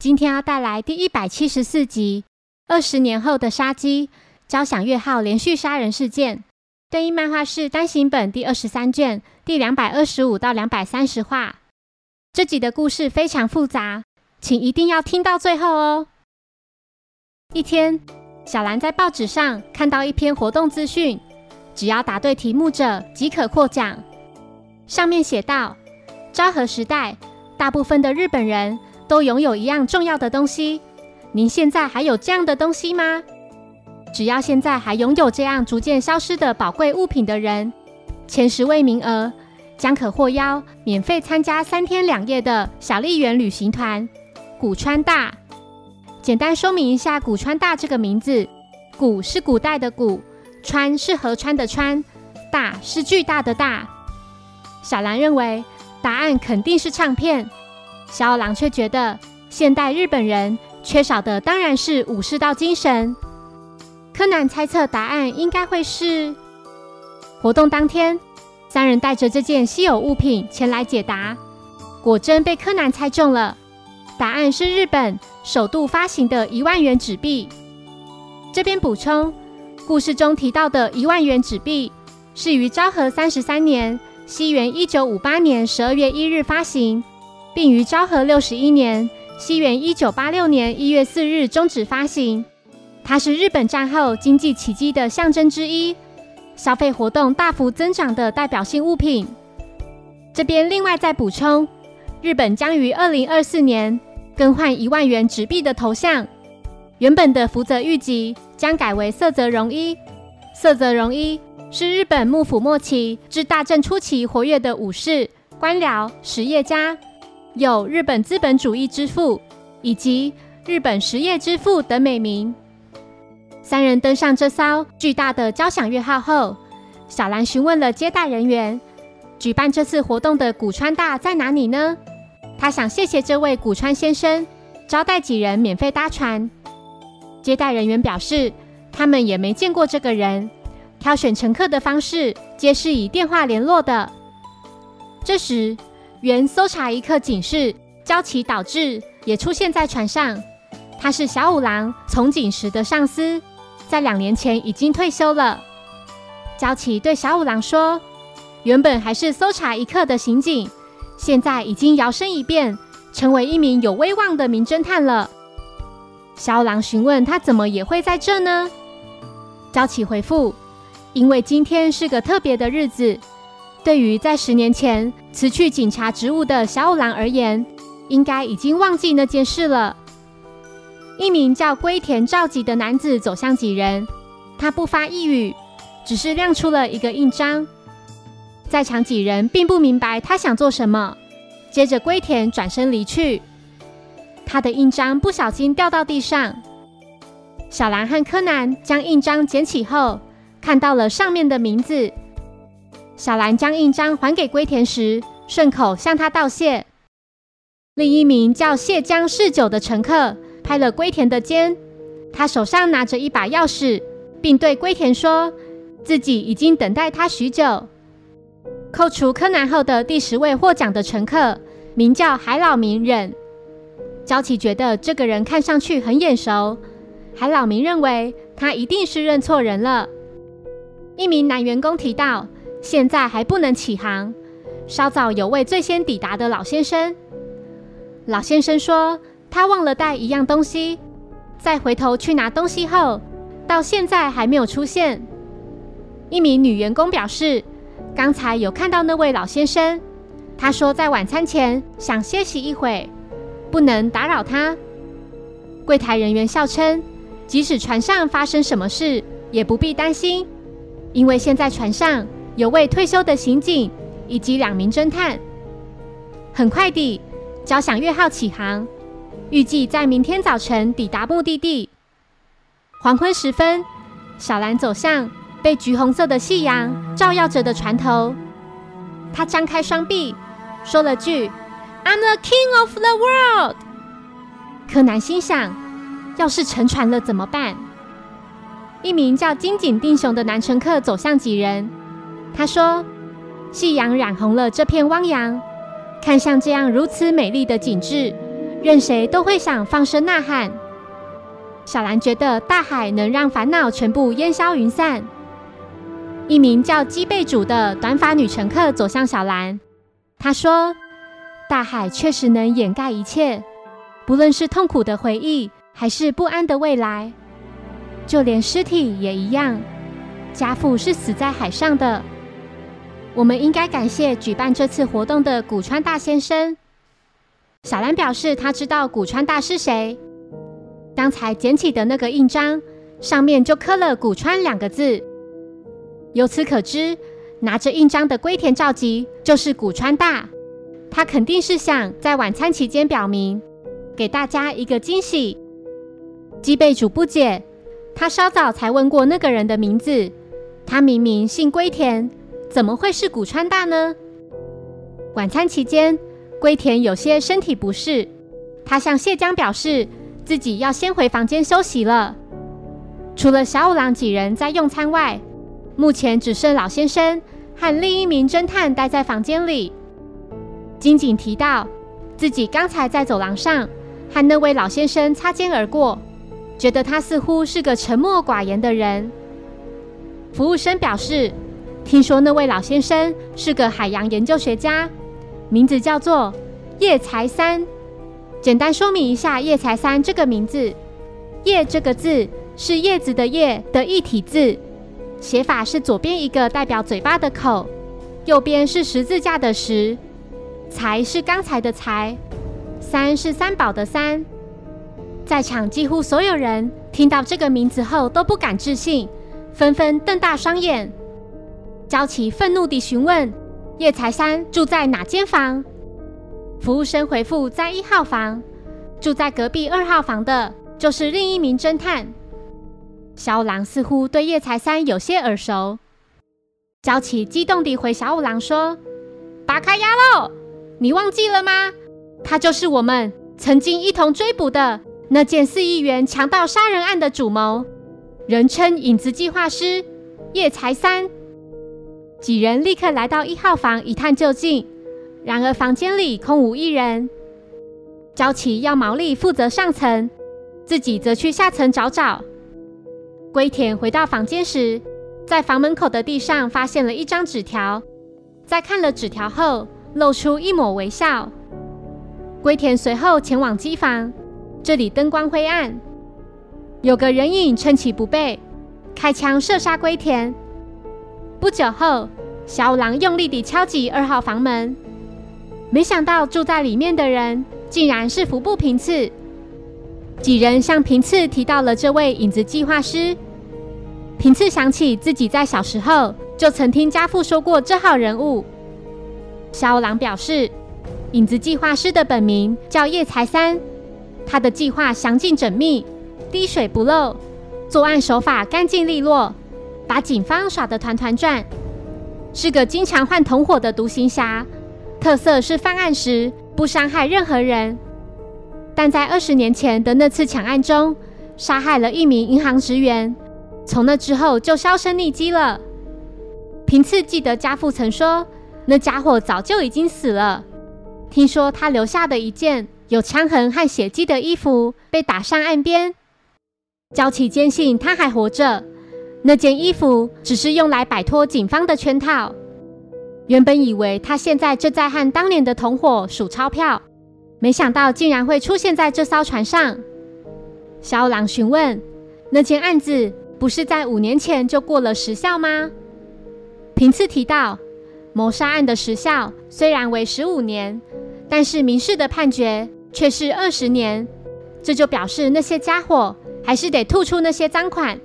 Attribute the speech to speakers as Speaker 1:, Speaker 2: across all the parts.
Speaker 1: 今天要带来第一百七十四集《二十年后的杀机：交响乐号连续杀人事件》，对应漫画是单行本第二十三卷第两百二十五到两百三十话。这集的故事非常复杂，请一定要听到最后哦。一天，小兰在报纸上看到一篇活动资讯，只要答对题目者即可获奖。上面写道：昭和时代，大部分的日本人。都拥有一样重要的东西。您现在还有这样的东西吗？只要现在还拥有这样逐渐消失的宝贵物品的人，前十位名额将可获邀免费参加三天两夜的小笠原旅行团——古川大。简单说明一下，古川大这个名字：古是古代的古，川是河川的川，大是巨大的大。小兰认为答案肯定是唱片。小五郎却觉得，现代日本人缺少的当然是武士道精神。柯南猜测答案应该会是：活动当天，三人带着这件稀有物品前来解答，果真被柯南猜中了。答案是日本首度发行的一万元纸币。这边补充，故事中提到的一万元纸币是于昭和三十三年（西元一九五八年）十二月一日发行。并于昭和六十一年（西元一九八六年）一月四日终止发行。它是日本战后经济奇迹的象征之一，消费活动大幅增长的代表性物品。这边另外再补充，日本将于二零二四年更换一万元纸币的头像，原本的福泽谕吉将改为色泽荣一。色泽荣一是日本幕府末期至大正初期活跃的武士、官僚、实业家。有日本资本主义之父以及日本实业之父等美名。三人登上这艘巨大的交响乐号后，小兰询问了接待人员：“举办这次活动的古川大在哪里呢？”他想谢谢这位古川先生招待几人免费搭船。接待人员表示，他们也没见过这个人，挑选乘客的方式皆是以电话联络的。这时。原搜查一刻警示交旗导致也出现在船上。他是小五郎从警时的上司，在两年前已经退休了。交旗对小五郎说：“原本还是搜查一刻的刑警，现在已经摇身一变，成为一名有威望的名侦探了。”小五郎询问他怎么也会在这呢？交旗回复：“因为今天是个特别的日子。”对于在十年前辞去警察职务的小五郎而言，应该已经忘记那件事了。一名叫龟田照吉的男子走向几人，他不发一语，只是亮出了一个印章。在场几人并不明白他想做什么。接着龟田转身离去，他的印章不小心掉到地上。小兰和柯南将印章捡起后，看到了上面的名字。小兰将印章还给龟田时，顺口向他道谢。另一名叫谢江世久的乘客拍了龟田的肩，他手上拿着一把钥匙，并对龟田说自己已经等待他许久。扣除柯南后的第十位获奖的乘客，名叫海老明忍。焦启觉得这个人看上去很眼熟，海老明认为他一定是认错人了。一名男员工提到。现在还不能起航，稍早有位最先抵达的老先生。老先生说他忘了带一样东西，在回头去拿东西后，到现在还没有出现。一名女员工表示，刚才有看到那位老先生，他说在晚餐前想歇息一会，不能打扰他。柜台人员笑称，即使船上发生什么事，也不必担心，因为现在船上。有位退休的刑警以及两名侦探。很快地，交响乐号起航，预计在明天早晨抵达目的地。黄昏时分，小兰走向被橘红色的夕阳照耀着的船头，她张开双臂，说了句 “I'm the king of the world”。柯南心想：要是沉船了怎么办？一名叫金井定雄的男乘客走向几人，他说：“夕阳染红了这片汪洋，看向这样如此美丽的景致，任谁都会想放声呐喊。”小兰觉得大海能让烦恼全部烟消云散。一名叫基贝主的短发女乘客走向小兰，她说：“大海确实能掩盖一切，不论是痛苦的回忆，还是不安的未来。”就连尸体也一样，家父是死在海上的。我们应该感谢举办这次活动的古川大先生。小兰表示，他知道古川大是谁。刚才捡起的那个印章上面就刻了“古川”两个字。由此可知，拿着印章的龟田照吉就是古川大。他肯定是想在晚餐期间表明，给大家一个惊喜。基贝主不解。他稍早才问过那个人的名字，他明明姓龟田，怎么会是古川大呢？晚餐期间，龟田有些身体不适，他向谢江表示自己要先回房间休息了。除了小五郎几人在用餐外，目前只剩老先生和另一名侦探待在房间里。金井提到自己刚才在走廊上和那位老先生擦肩而过。觉得他似乎是个沉默寡言的人。服务生表示，听说那位老先生是个海洋研究学家，名字叫做叶财三。简单说明一下叶财三这个名字：叶这个字是叶子的叶的一体字，写法是左边一个代表嘴巴的口，右边是十字架的十，财是刚才的财，三是三宝的三。在场几乎所有人听到这个名字后都不敢置信，纷纷瞪大双眼。焦琪愤怒地询问叶才三住在哪间房。服务生回复在一号房，住在隔壁二号房的就是另一名侦探。小五郎似乎对叶才三有些耳熟。焦琪激动地回小五郎说：“拔开牙喽！你忘记了吗？他就是我们曾经一同追捕的。”那件四亿元强盗杀人案的主谋，人称“影子计划师”叶才三。几人立刻来到一号房一探究竟，然而房间里空无一人。焦琪要毛利负责上层，自己则去下层找找。龟田回到房间时，在房门口的地上发现了一张纸条，在看了纸条后，露出一抹微笑。龟田随后前往机房。这里灯光灰暗，有个人影趁其不备，开枪射杀龟田。不久后，小五郎用力地敲击二号房门，没想到住在里面的人竟然是服部平次。几人向平次提到了这位影子计划师。平次想起自己在小时候就曾听家父说过这号人物。小五郎表示，影子计划师的本名叫叶财三。他的计划详尽缜密，滴水不漏，作案手法干净利落，把警方耍得团团转。是个经常换同伙的独行侠，特色是犯案时不伤害任何人。但在二十年前的那次抢案中，杀害了一名银行职员，从那之后就销声匿迹了。平次记得家父曾说，那家伙早就已经死了。听说他留下的一件。有枪痕和血迹的衣服被打上岸边，焦琪坚信他还活着。那件衣服只是用来摆脱警方的圈套。原本以为他现在正在和当年的同伙数钞票，没想到竟然会出现在这艘船上。小狼询问：“那件案子不是在五年前就过了时效吗？”平次提到，谋杀案的时效虽然为十五年，但是民事的判决。却是二十年，这就表示那些家伙还是得吐出那些赃款。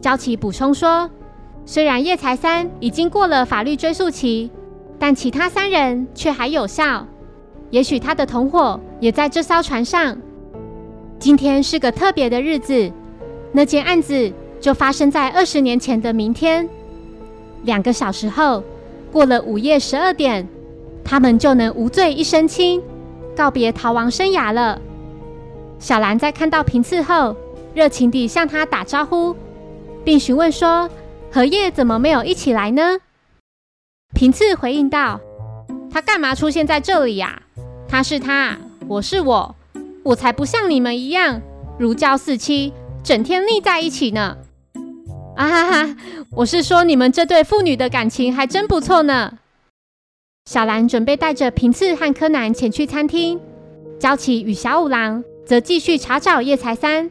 Speaker 1: 焦琪补充说：“虽然叶财三已经过了法律追诉期，但其他三人却还有效。也许他的同伙也在这艘船上。今天是个特别的日子，那件案子就发生在二十年前的明天。两个小时后，过了午夜十二点，他们就能无罪一身轻，告别逃亡生涯了。小兰在看到平次后，热情地向他打招呼，并询问说：“荷叶怎么没有一起来呢？”平次回应道：“他干嘛出现在这里呀？他是他，我是我，我才不像你们一样如胶似漆，整天腻在一起呢。”啊哈哈！我是说，你们这对父女的感情还真不错呢。小兰准备带着平次和柯南前去餐厅，焦琪与小五郎则继续查找叶才三。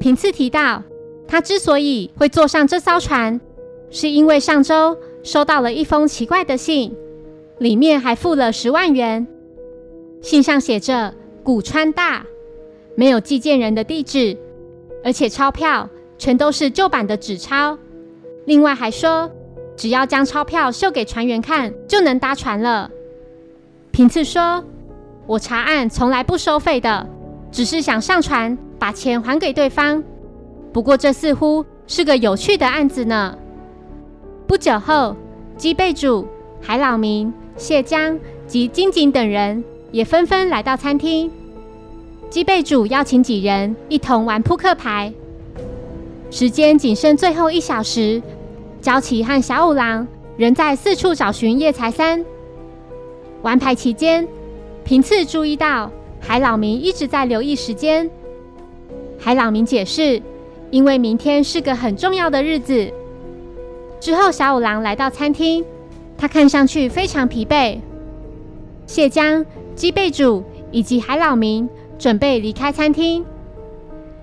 Speaker 1: 平次提到，他之所以会坐上这艘船，是因为上周收到了一封奇怪的信，里面还付了十万元。信上写着“古川大”，没有寄件人的地址，而且钞票。全都是旧版的纸钞。另外还说，只要将钞票秀给船员看，就能搭船了。平次说：“我查案从来不收费的，只是想上船把钱还给对方。不过这似乎是个有趣的案子呢。”不久后，鸡贝主、海老明、谢江及金井等人也纷纷来到餐厅。鸡贝主邀请几人一同玩扑克牌。时间仅剩最后一小时，焦琪和小五郎仍在四处找寻叶才三。玩牌期间，平次注意到海老明一直在留意时间。海老明解释，因为明天是个很重要的日子。之后，小五郎来到餐厅，他看上去非常疲惫。谢江、基贝主以及海老明准备离开餐厅，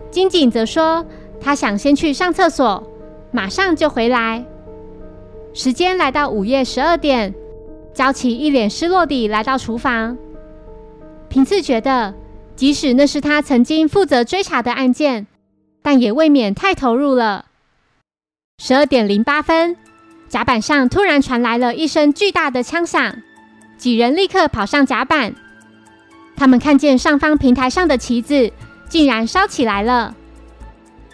Speaker 1: 金井则说。他想先去上厕所，马上就回来。时间来到午夜十二点，焦琪一脸失落地来到厨房。平次觉得，即使那是他曾经负责追查的案件，但也未免太投入了。十二点零八分，甲板上突然传来了一声巨大的枪响，几人立刻跑上甲板。他们看见上方平台上的旗子竟然烧起来了。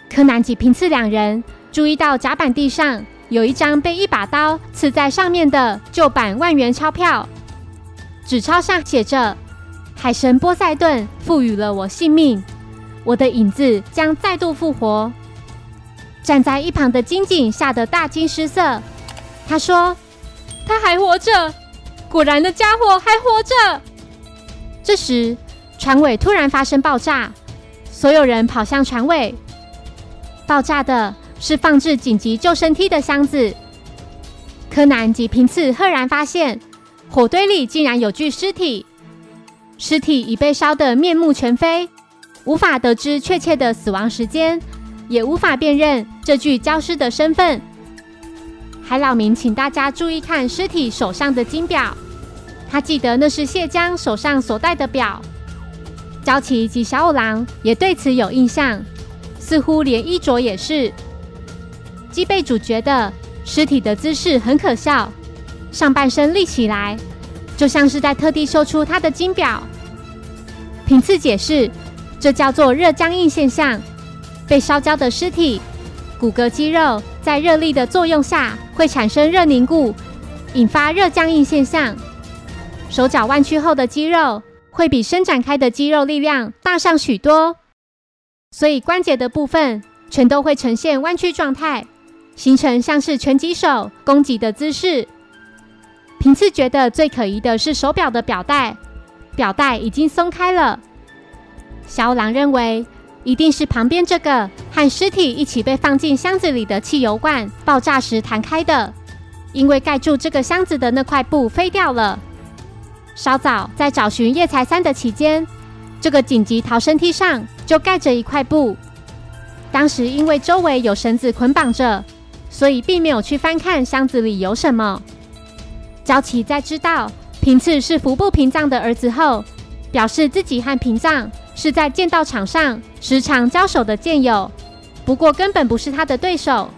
Speaker 1: 柯南及平次两人注意到甲板地上有一张被一把刀刺在上面的旧版万元钞票，纸钞上写着：“海神波塞顿赋予了我性命，我的影子将再度复活。”站在一旁的金井吓得大惊失色。他说：“他还活着，果然的家伙还活着。”这时，船尾突然发生爆炸，所有人跑向船尾。爆炸的是放置紧急救生梯的箱子。柯南及平次赫然发现，火堆里竟然有具尸体，尸体已被烧得面目全非，无法得知确切的死亡时间，也无法辨认这具焦尸的身份。海老明请大家注意看尸体手上的金表，他记得那是谢江手上所戴的表。焦琪及小五郎也对此有印象。似乎连衣着也是。基贝主觉得尸体的姿势很可笑，上半身立起来，就像是在特地秀出他的金表。平次解释，这叫做热僵硬现象。被烧焦的尸体，骨骼肌肉在热力的作用下会产生热凝固，引发热僵硬现象。手脚弯曲后的肌肉会比伸展开的肌肉力量大上许多。所以关节的部分全都会呈现弯曲状态，形成像是拳击手攻击的姿势。平次觉得最可疑的是手表的表带，表带已经松开了。小狼认为一定是旁边这个和尸体一起被放进箱子里的汽油罐爆炸时弹开的，因为盖住这个箱子的那块布飞掉了。稍早在找寻叶才三的期间。这个紧急逃生梯上就盖着一块布，当时因为周围有绳子捆绑着，所以并没有去翻看箱子里有什么。焦琪在知道平次是服部平藏的儿子后，表示自己和平藏是在剑道场上时常交手的剑友，不过根本不是他的对手。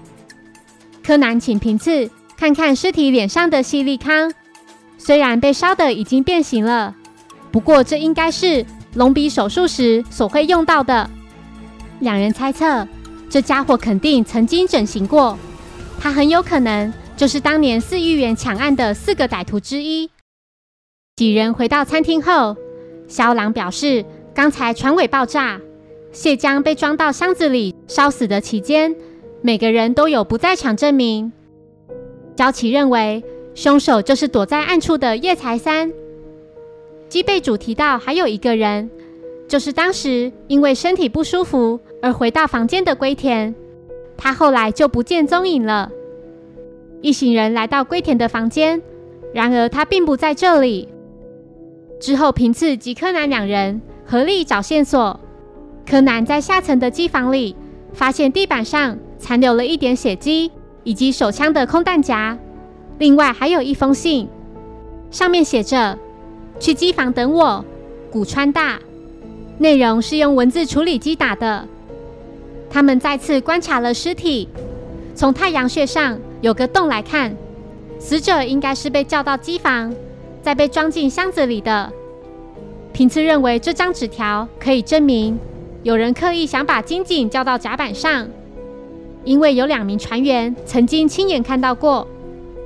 Speaker 1: 柯南请平次看看尸体脸上的细粒康，虽然被烧得已经变形了。不过这应该是隆鼻手术时所会用到的。两人猜测，这家伙肯定曾经整形过，他很有可能就是当年四亿元抢案的四个歹徒之一。几人回到餐厅后，肖郎表示，刚才船尾爆炸，蟹浆被装到箱子里烧死的期间，每个人都有不在场证明。焦奇认为，凶手就是躲在暗处的叶财三。基贝主提到，还有一个人，就是当时因为身体不舒服而回到房间的龟田，他后来就不见踪影了。一行人来到龟田的房间，然而他并不在这里。之后，平次及柯南两人合力找线索。柯南在下层的机房里发现地板上残留了一点血迹，以及手枪的空弹夹。另外还有一封信，上面写着：“去机房等我，古川大。”内容是用文字处理机打的。他们再次观察了尸体，从太阳穴上有个洞来看，死者应该是被叫到机房。再被装进箱子里的。平次认为这张纸条可以证明有人刻意想把金井叫到甲板上，因为有两名船员曾经亲眼看到过，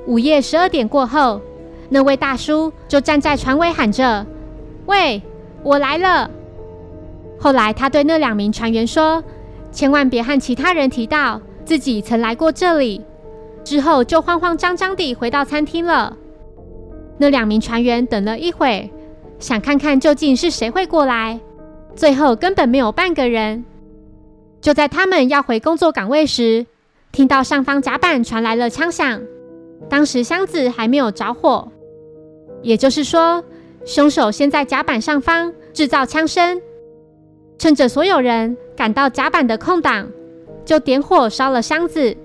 Speaker 1: 午夜十二点过后，那位大叔就站在船尾喊着：“喂，我来了。”后来他对那两名船员说：“千万别和其他人提到自己曾来过这里。”之后就慌慌张张地回到餐厅了。那两名船员等了一会，想看看究竟是谁会过来，最后根本没有半个人。就在他们要回工作岗位时，听到上方甲板传来了枪响。当时箱子还没有着火，也就是说，凶手先在甲板上方制造枪声，趁着所有人赶到甲板的空档，就点火烧了箱子。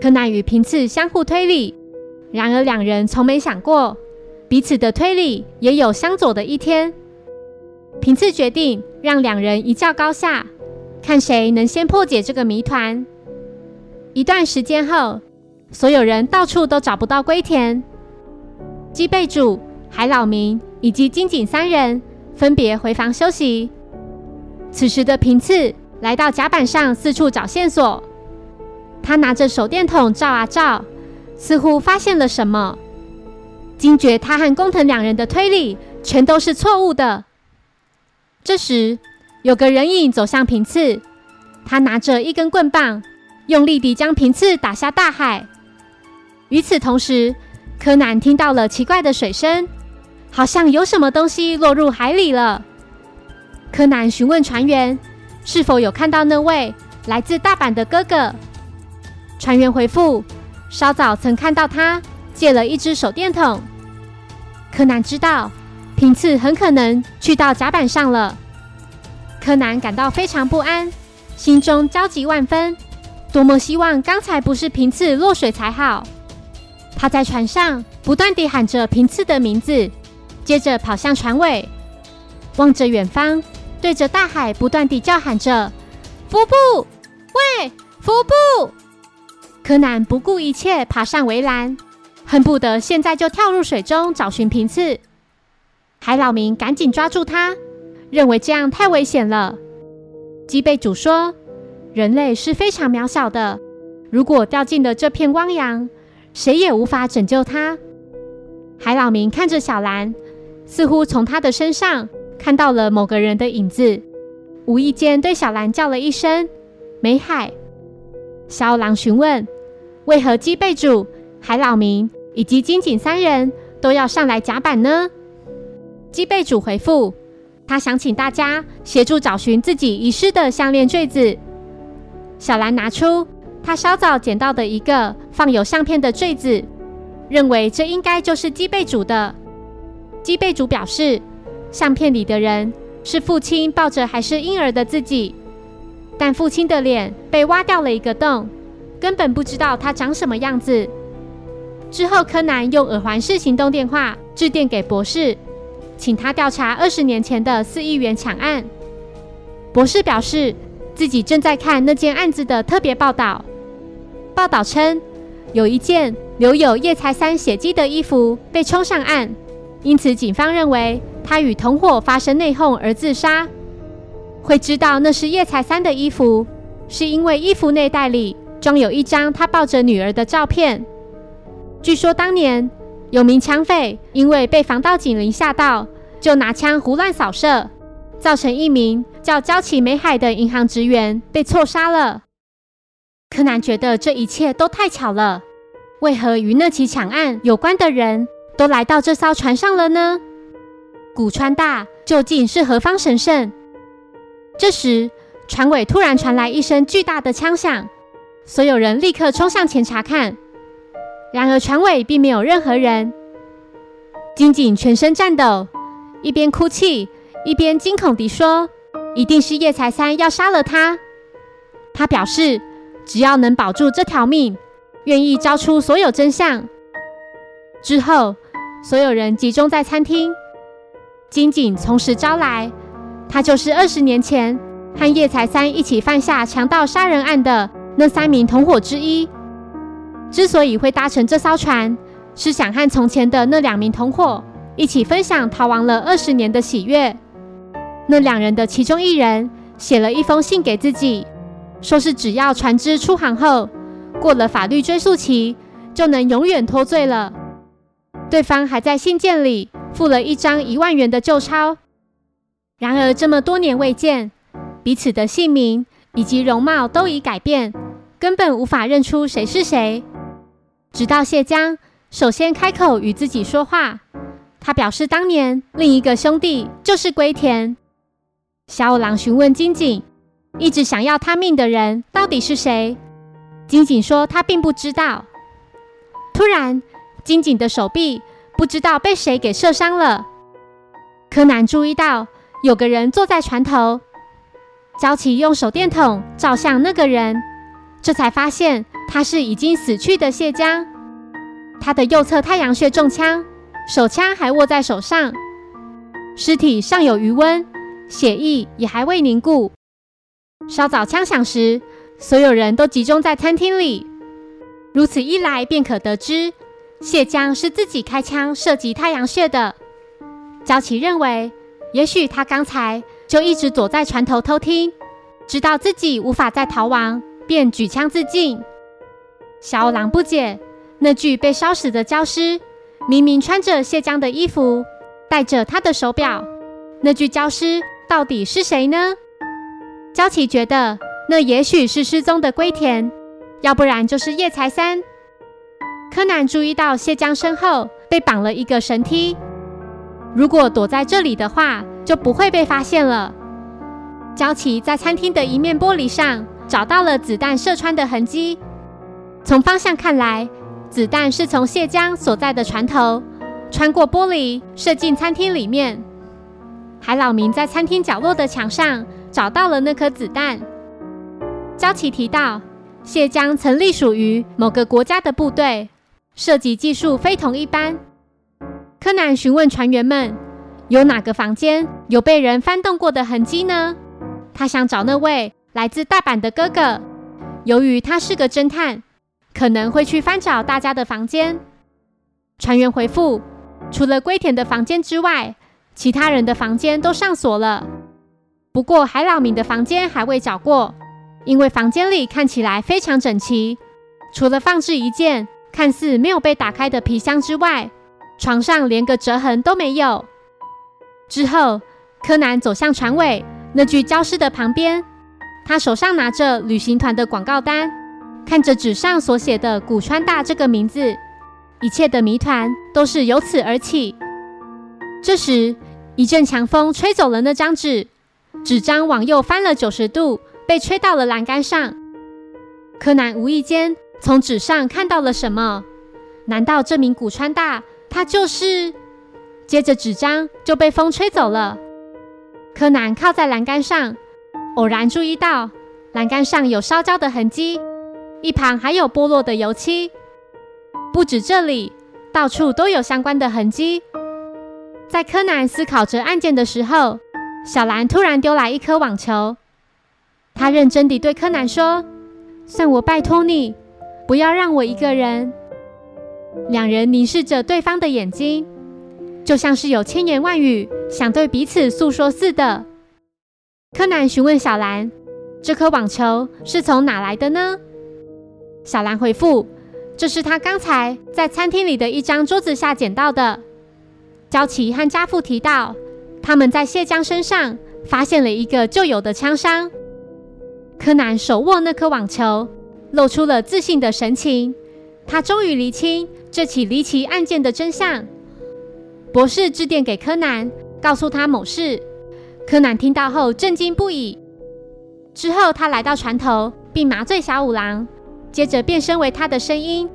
Speaker 1: 柯南与平次相互推理。然而，两人从没想过彼此的推理也有相左的一天。平次决定让两人一较高下，看谁能先破解这个谜团。一段时间后，所有人到处都找不到龟田。基贝主、海老明以及金井三人分别回房休息。此时的平次来到甲板上四处找线索，他拿着手电筒照啊照。似乎发现了什么，惊觉他和工藤两人的推理全都是错误的。这时，有个人影走向平次，他拿着一根棍棒，用力地将平次打下大海。与此同时，柯南听到了奇怪的水声，好像有什么东西落入海里了。柯南询问船员是否有看到那位来自大阪的哥哥，船员回复。稍早曾看到他借了一只手电筒。柯南知道平次很可能去到甲板上了。柯南感到非常不安，心中焦急万分，多么希望刚才不是平次落水才好。他在船上不断地喊着平次的名字，接着跑向船尾，望着远方，对着大海不断地叫喊着：“服部，喂，服部！”柯南不顾一切爬上围栏，恨不得现在就跳入水中找寻平次。海老明赶紧抓住他，认为这样太危险了。基贝主说：“人类是非常渺小的，如果掉进了这片汪洋，谁也无法拯救他。”海老明看着小兰，似乎从他的身上看到了某个人的影子，无意间对小兰叫了一声：“美海。”小狼询问。为何基贝主、海老明以及金井三人都要上来甲板呢？基贝主回复：他想请大家协助找寻自己遗失的项链坠子。小兰拿出他稍早捡到的一个放有相片的坠子，认为这应该就是基贝主的。基贝主表示，相片里的人是父亲抱着还是婴儿的自己，但父亲的脸被挖掉了一个洞。根本不知道他长什么样子。之后，柯南用耳环式行动电话致电给博士，请他调查二十年前的四亿元抢案。博士表示自己正在看那件案子的特别报道。报道称，有一件留有叶财三血迹的衣服被冲上岸，因此警方认为他与同伙发生内讧而自杀。会知道那是叶才三的衣服，是因为衣服内袋里装有一张他抱着女儿的照片。据说当年有名枪匪因为被防盗警铃吓到，就拿枪胡乱扫射，造成一名叫焦崎美海的银行职员被错杀了。柯南觉得这一切都太巧了，为何与那起抢案有关的人都来到这艘船上了呢？古川大究竟是何方神圣？这时，船尾突然传来一声巨大的枪响，所有人立刻冲向前查看。然而，船尾并没有任何人。金井全身颤抖，一边哭泣，一边惊恐地说：“一定是叶才三要杀了他。”他表示，只要能保住这条命，愿意交出所有真相。之后，所有人集中在餐厅。金井从实招来。他就是二十年前和叶才三一起犯下强盗杀人案的那三名同伙之一。之所以会搭乘这艘船，是想和从前的那两名同伙一起分享逃亡了二十年的喜悦。那两人的其中一人写了一封信给自己，说是只要船只出航后过了法律追诉期，就能永远脱罪了。对方还在信件里附了一张一万元的旧钞。然而，这么多年未见，彼此的姓名以及容貌都已改变，根本无法认出谁是谁。直到谢江首先开口与自己说话，他表示当年另一个兄弟就是龟田小五郎。询问金井，一直想要他命的人到底是谁？金井说他并不知道。突然，金井的手臂不知道被谁给射伤了。柯南注意到。有个人坐在船头，焦琪用手电筒照向那个人，这才发现他是已经死去的谢江。他的右侧太阳穴中枪，手枪还握在手上，尸体尚有余温，血液也还未凝固。稍早枪响时，所有人都集中在餐厅里，如此一来便可得知谢江是自己开枪射击太阳穴的。焦琪认为。也许他刚才就一直躲在船头偷听，知道自己无法再逃亡，便举枪自尽。小五郎不解，那具被烧死的焦尸明明穿着谢江的衣服，戴着他的手表，那具焦尸到底是谁呢？焦琪觉得那也许是失踪的龟田，要不然就是叶才三。柯南注意到谢江身后被绑了一个绳梯。如果躲在这里的话，就不会被发现了。焦琪在餐厅的一面玻璃上找到了子弹射穿的痕迹。从方向看来，子弹是从谢江所在的船头穿过玻璃射进餐厅里面。海老明在餐厅角落的墙上找到了那颗子弹。焦琪提到，谢江曾隶属于某个国家的部队，射击技术非同一般。柯南询问船员们：“有哪个房间有被人翻动过的痕迹呢？”他想找那位来自大阪的哥哥。由于他是个侦探，可能会去翻找大家的房间。船员回复：“除了龟田的房间之外，其他人的房间都上锁了。不过海老明的房间还未找过，因为房间里看起来非常整齐，除了放置一件看似没有被打开的皮箱之外。”床上连个折痕都没有。之后，柯南走向船尾那具焦尸的旁边，他手上拿着旅行团的广告单，看着纸上所写的“古川大”这个名字，一切的谜团都是由此而起。这时，一阵强风吹走了那张纸，纸张往右翻了九十度，被吹到了栏杆上。柯南无意间从纸上看到了什么？难道这名古川大？他就是，接着纸张就被风吹走了。柯南靠在栏杆上，偶然注意到栏杆上有烧焦的痕迹，一旁还有剥落的油漆。不止这里，到处都有相关的痕迹。在柯南思考着案件的时候，小兰突然丢来一颗网球。他认真地对柯南说：“算我拜托你，不要让我一个人。”两人凝视着对方的眼睛，就像是有千言万语想对彼此诉说似的。柯南询问小兰：“这颗网球是从哪来的呢？”小兰回复：“这是他刚才在餐厅里的一张桌子下捡到的。”焦琪和家父提到，他们在谢江身上发现了一个旧有的枪伤。柯南手握那颗网球，露出了自信的神情。他终于厘清这起离奇案件的真相。博士致电给柯南，告诉他某事。柯南听到后震惊不已。之后，他来到船头，并麻醉小五郎，接着变身为他的声音，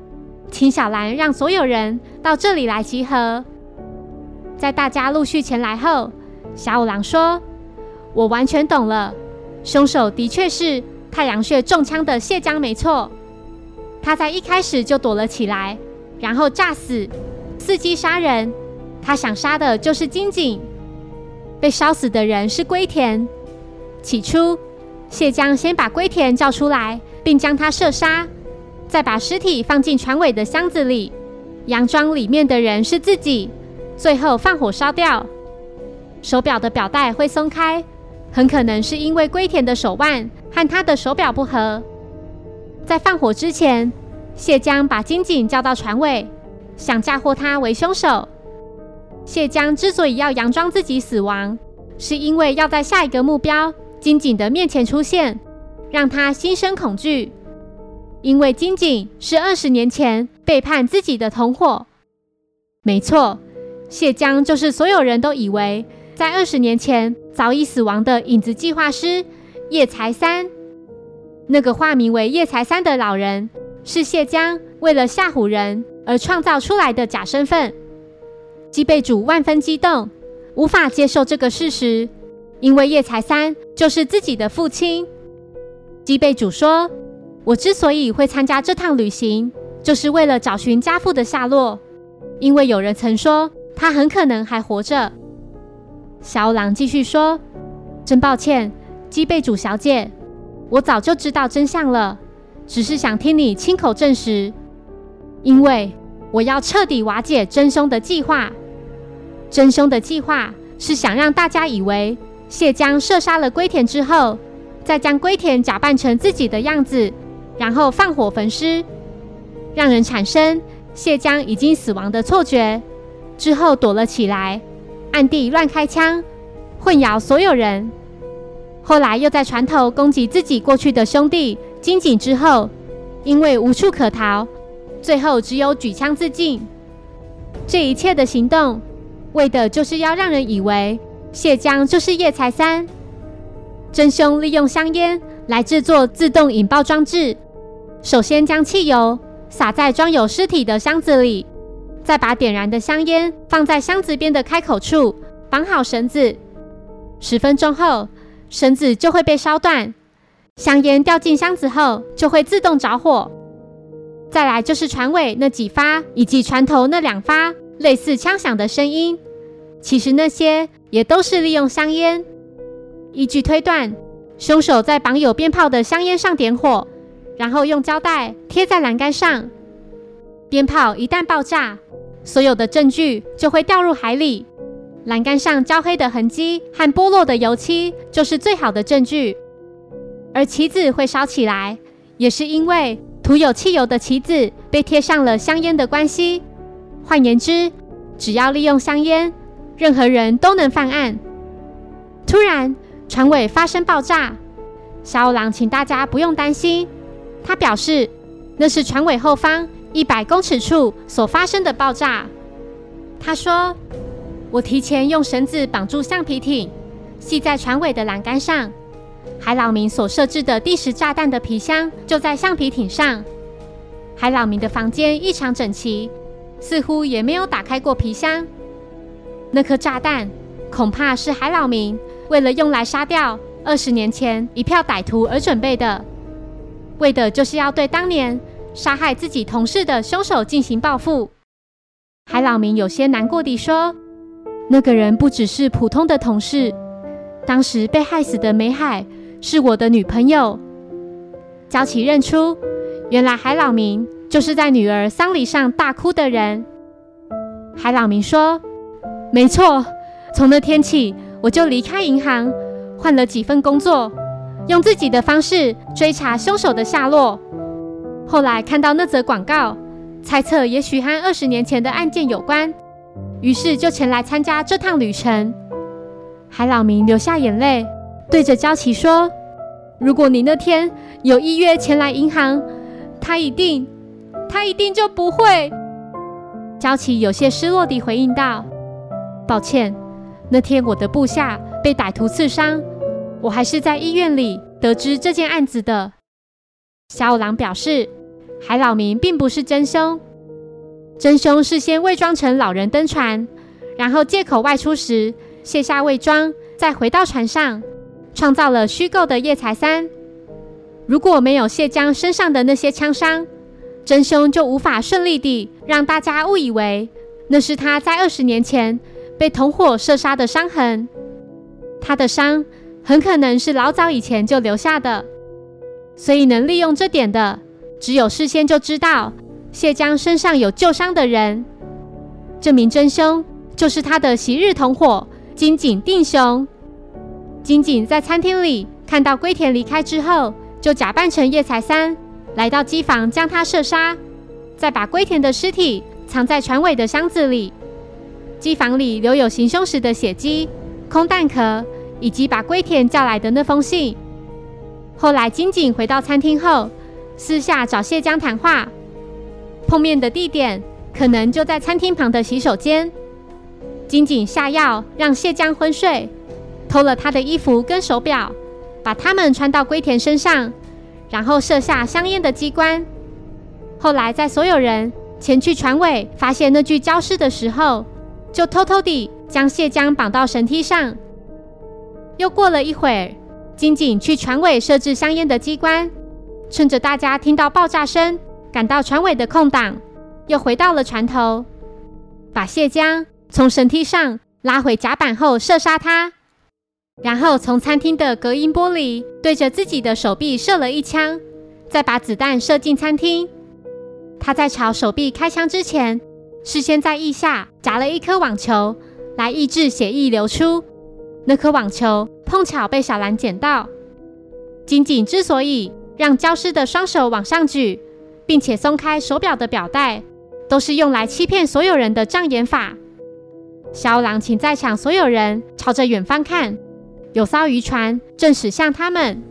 Speaker 1: 请小兰让所有人到这里来集合。在大家陆续前来后，小五郎说：“我完全懂了，凶手的确是太阳穴中枪的谢江，没错。他在一开始就躲了起来，然后炸死，伺机杀人。”他想杀的就是金井，被烧死的人是龟田。起初，谢江先把龟田叫出来，并将他射杀，再把尸体放进船尾的箱子里，佯装里面的人是自己，最后放火烧掉。手表的表带会松开，很可能是因为龟田的手腕和他的手表不合。在放火之前，谢江把金井叫到船尾，想嫁祸他为凶手。谢江之所以要佯装自己死亡，是因为要在下一个目标金井的面前出现，让他心生恐惧。因为金井是二十年前背叛自己的同伙。没错，谢江就是所有人都以为在二十年前早已死亡的影子计划师叶财三。那个化名为叶财三的老人，是谢江为了吓唬人而创造出来的假身份。基备主万分激动，无法接受这个事实，因为叶财三就是自己的父亲。基备主说：“我之所以会参加这趟旅行，就是为了找寻家父的下落，因为有人曾说他很可能还活着。”小狼继续说：“真抱歉，基备主小姐，我早就知道真相了，只是想听你亲口证实，因为我要彻底瓦解真凶的计划。”真凶的计划是想让大家以为谢江射杀了龟田之后，再将龟田假扮成自己的样子，然后放火焚尸，让人产生谢江已经死亡的错觉，之后躲了起来，暗地乱开枪，混淆所有人。后来又在船头攻击自己过去的兄弟金井之后，因为无处可逃，最后只有举枪自尽。这一切的行动。为的就是要让人以为谢江就是叶财三真凶，利用香烟来制作自动引爆装置。首先将汽油洒在装有尸体的箱子里，再把点燃的香烟放在箱子边的开口处，绑好绳子。十分钟后，绳子就会被烧断，香烟掉进箱子后就会自动着火。再来就是船尾那几发，以及船头那两发。类似枪响的声音，其实那些也都是利用香烟。依据推断，凶手在绑有鞭炮的香烟上点火，然后用胶带贴在栏杆上。鞭炮一旦爆炸，所有的证据就会掉入海里。栏杆上焦黑的痕迹和剥落的油漆就是最好的证据。而旗子会烧起来，也是因为涂有汽油的旗子被贴上了香烟的关系。换言之，只要利用香烟，任何人都能犯案。突然，船尾发生爆炸，小五郎请大家不用担心。他表示，那是船尾后方一百公尺处所发生的爆炸。他说：“我提前用绳子绑住橡皮艇，系在船尾的栏杆上。海老明所设置的第十炸弹的皮箱就在橡皮艇上。海老明的房间异常整齐。”似乎也没有打开过皮箱。那颗炸弹恐怕是海老明为了用来杀掉二十年前一票歹徒而准备的，为的就是要对当年杀害自己同事的凶手进行报复。海老明有些难过地说：“那个人不只是普通的同事，当时被害死的美海是我的女朋友。”焦琪认出，原来海老明。就是在女儿丧礼上大哭的人，海老明说：“没错，从那天起，我就离开银行，换了几份工作，用自己的方式追查凶手的下落。后来看到那则广告，猜测也许和二十年前的案件有关，于是就前来参加这趟旅程。海老明流下眼泪，对着焦琪说：“如果你那天有意约前来银行，他一定，他一定就不会。”焦琪有些失落地回应道。抱歉，那天我的部下被歹徒刺伤，我还是在医院里得知这件案子的。小五郎表示，海老明并不是真凶，真凶是先伪装成老人登船，然后借口外出时卸下伪装，再回到船上，创造了虚构的叶财三。如果没有谢江身上的那些枪伤，真凶就无法顺利地让大家误以为那是他在二十年前。被同伙射杀的伤痕，他的伤很可能是老早以前就留下的，所以能利用这点的，只有事先就知道谢江身上有旧伤的人。这名真凶就是他的昔日同伙金井定雄。金井在餐厅里看到龟田离开之后，就假扮成叶财三，来到机房将他射杀，再把龟田的尸体藏在船尾的箱子里。机房里留有行凶时的血迹、空弹壳，以及把龟田叫来的那封信。后来金井回到餐厅后，私下找谢江谈话，碰面的地点可能就在餐厅旁的洗手间。金井下药让谢江昏睡，偷了他的衣服跟手表，把它们穿到龟田身上，然后设下香烟的机关。后来在所有人前去船尾发现那具焦尸的时候。就偷偷地将谢江绑到绳梯上。又过了一会儿，金井去船尾设置香烟的机关，趁着大家听到爆炸声，赶到船尾的空档，又回到了船头，把谢江从绳梯上拉回甲板后射杀他，然后从餐厅的隔音玻璃对着自己的手臂射了一枪，再把子弹射进餐厅。他在朝手臂开枪之前。事先在腋下夹了一颗网球，来抑制血液流出。那颗网球碰巧被小兰捡到。金井之所以让教师的双手往上举，并且松开手表的表带，都是用来欺骗所有人的障眼法。小狼请在场所有人朝着远方看，有艘渔船正驶向他们。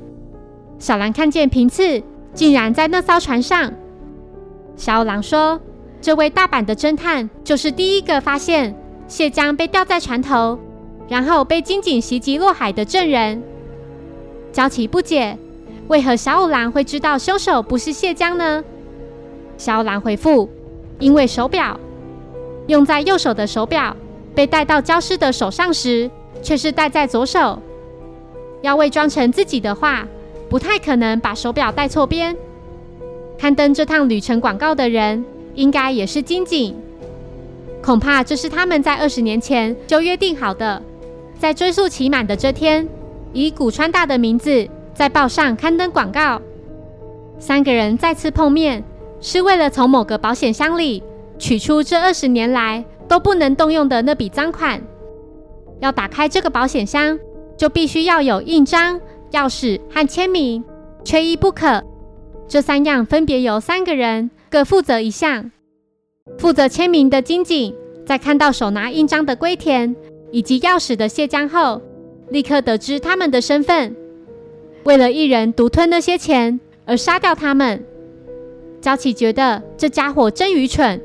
Speaker 1: 小兰看见平次竟然在那艘船上。小狼说。这位大阪的侦探就是第一个发现谢江被吊在船头，然后被金井袭击落海的证人。焦琪不解，为何小五郎会知道凶手不是谢江呢？小五郎回复：因为手表用在右手的手表被带到焦尸的手上时，却是戴在左手。要伪装成自己的话，不太可能把手表戴错边。刊登这趟旅程广告的人。应该也是金井，恐怕这是他们在二十年前就约定好的，在追溯期满的这天，以古川大的名字在报上刊登广告。三个人再次碰面，是为了从某个保险箱里取出这二十年来都不能动用的那笔赃款。要打开这个保险箱，就必须要有印章、钥匙和签名，缺一不可。这三样分别由三个人。各负责一项。负责签名的金井，在看到手拿印章的龟田以及钥匙的谢江后，立刻得知他们的身份。为了一人独吞那些钱而杀掉他们，焦启觉得这家伙真愚蠢，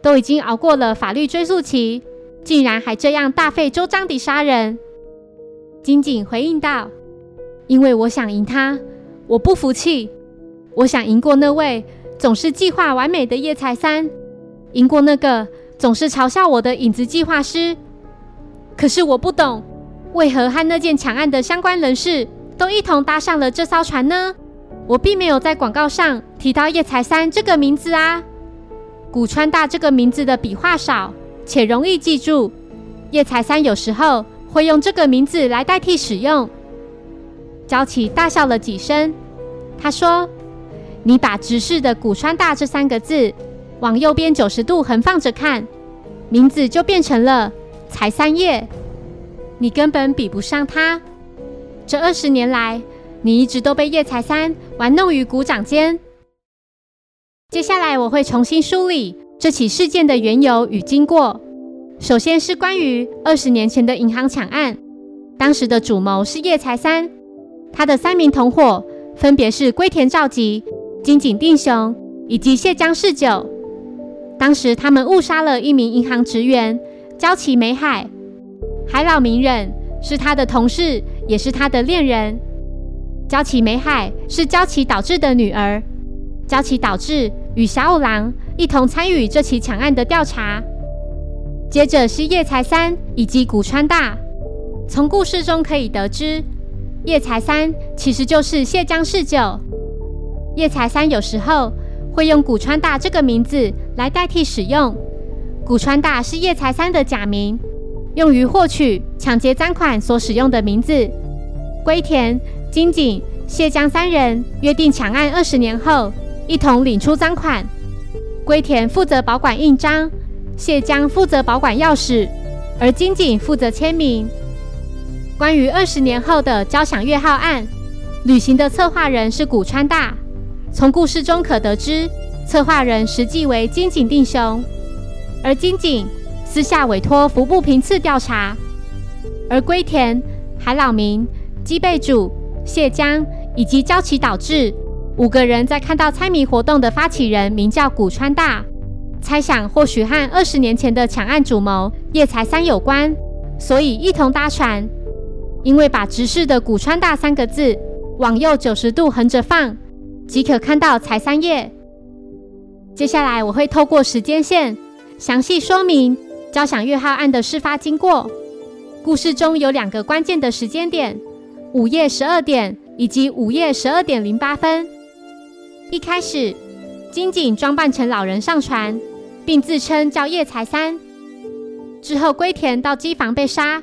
Speaker 1: 都已经熬过了法律追诉期，竟然还这样大费周章地杀人。金井回应道：“因为我想赢他，我不服气，我想赢过那位。”总是计划完美的叶财三，赢过那个总是嘲笑我的影子计划师。可是我不懂，为何和那件抢案的相关人士都一同搭上了这艘船呢？我并没有在广告上提到叶财三这个名字啊。古川大这个名字的笔画少，且容易记住。叶财三有时候会用这个名字来代替使用。焦启大笑了几声，他说。你把直视的古川大这三个字往右边九十度横放着看，名字就变成了才三叶，你根本比不上他。这二十年来，你一直都被叶才三玩弄于股掌间。接下来我会重新梳理这起事件的缘由与经过。首先是关于二十年前的银行抢案，当时的主谋是叶才三，他的三名同伙分别是龟田照吉、金井定雄以及谢江世久。当时他们误杀了一名银行职员交崎美海，海老名人是他的同事，也是他的恋人。交崎美海是交崎导致的女儿。交崎导致与小五郎一同参与这起抢案的调查。接着是叶才三以及古川大。从故事中可以得知，叶才三其实就是谢江世久。叶才三有时候会用古川大这个名字来代替使用。古川大是叶才三的假名，用于获取抢劫赃款所使用的名字。龟田、金井、谢江三人约定抢案二十年后。一同领出赃款，龟田负责保管印章，谢江负责保管钥匙，而金井负责签名。关于二十年后的交响乐号案，旅行的策划人是古川大。从故事中可得知，策划人实际为金井定雄，而金井私下委托服部平次调查，而龟田、海老明、基备主、谢江以及交崎岛志。五个人在看到猜谜活动的发起人名叫古川大，猜想或许和二十年前的抢案主谋叶才三有关，所以一同搭船。因为把直视的古川大三个字往右九十度横着放，即可看到才三叶。接下来我会透过时间线详细说明交响乐号案的事发经过。故事中有两个关键的时间点：午夜十二点以及午夜十二点零八分。一开始，金井装扮成老人上船，并自称叫叶才三。之后，龟田到机房被杀，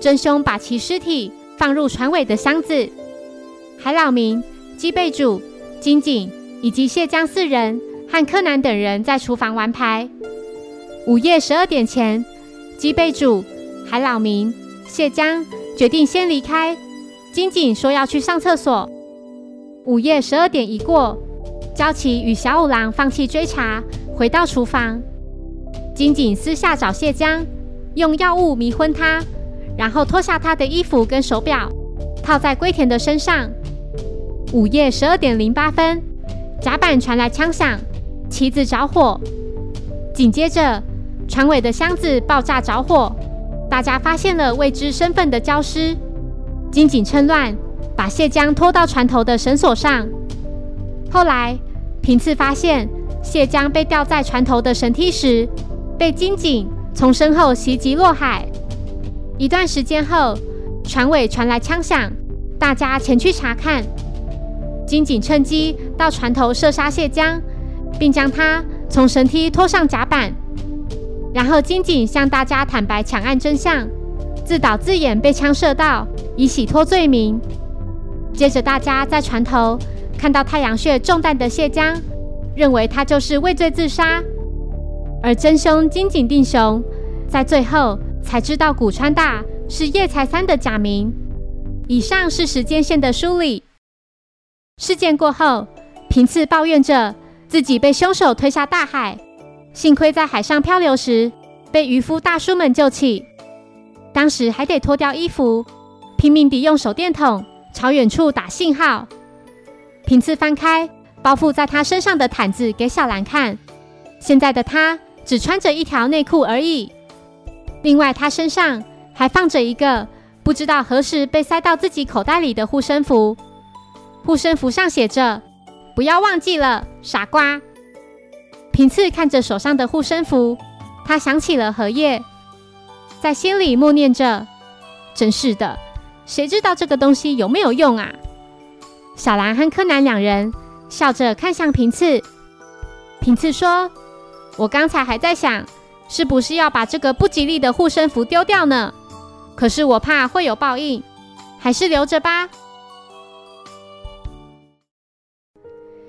Speaker 1: 真凶把其尸体放入船尾的箱子。海老明、机备主、金井以及谢江四人和柯南等人在厨房玩牌。午夜十二点前，基备主、海老明、谢江决定先离开。金井说要去上厕所。午夜十二点一过。交崎与小五郎放弃追查，回到厨房。金井私下找谢江，用药物迷昏他，然后脱下他的衣服跟手表，套在龟田的身上。午夜十二点零八分，甲板传来枪响，旗子着火。紧接着，船尾的箱子爆炸着火，大家发现了未知身份的礁尸。金井趁乱把谢江拖到船头的绳索上。后来，平次发现谢江被吊在船头的绳梯时，被金井从身后袭击落海。一段时间后，船尾传来枪响，大家前去查看。金井趁机到船头射杀谢江，并将他从绳梯拖上甲板。然后，金井向大家坦白抢案真相，自导自演被枪射到，以洗脱罪名。接着，大家在船头。看到太阳穴中弹的谢江，认为他就是畏罪自杀，而真凶金井定雄在最后才知道古川大是叶才三的假名。以上是时间线的梳理。事件过后，平次抱怨着自己被凶手推下大海，幸亏在海上漂流时被渔夫大叔们救起，当时还得脱掉衣服，拼命地用手电筒朝远处打信号。平次翻开包覆在他身上的毯子给小兰看，现在的他只穿着一条内裤而已。另外，他身上还放着一个不知道何时被塞到自己口袋里的护身符，护身符上写着：“不要忘记了，傻瓜。”平次看着手上的护身符，他想起了荷叶，在心里默念着：“真是的，谁知道这个东西有没有用啊？”小兰和柯南两人笑着看向平次。平次说：“我刚才还在想，是不是要把这个不吉利的护身符丢掉呢？可是我怕会有报应，还是留着吧。”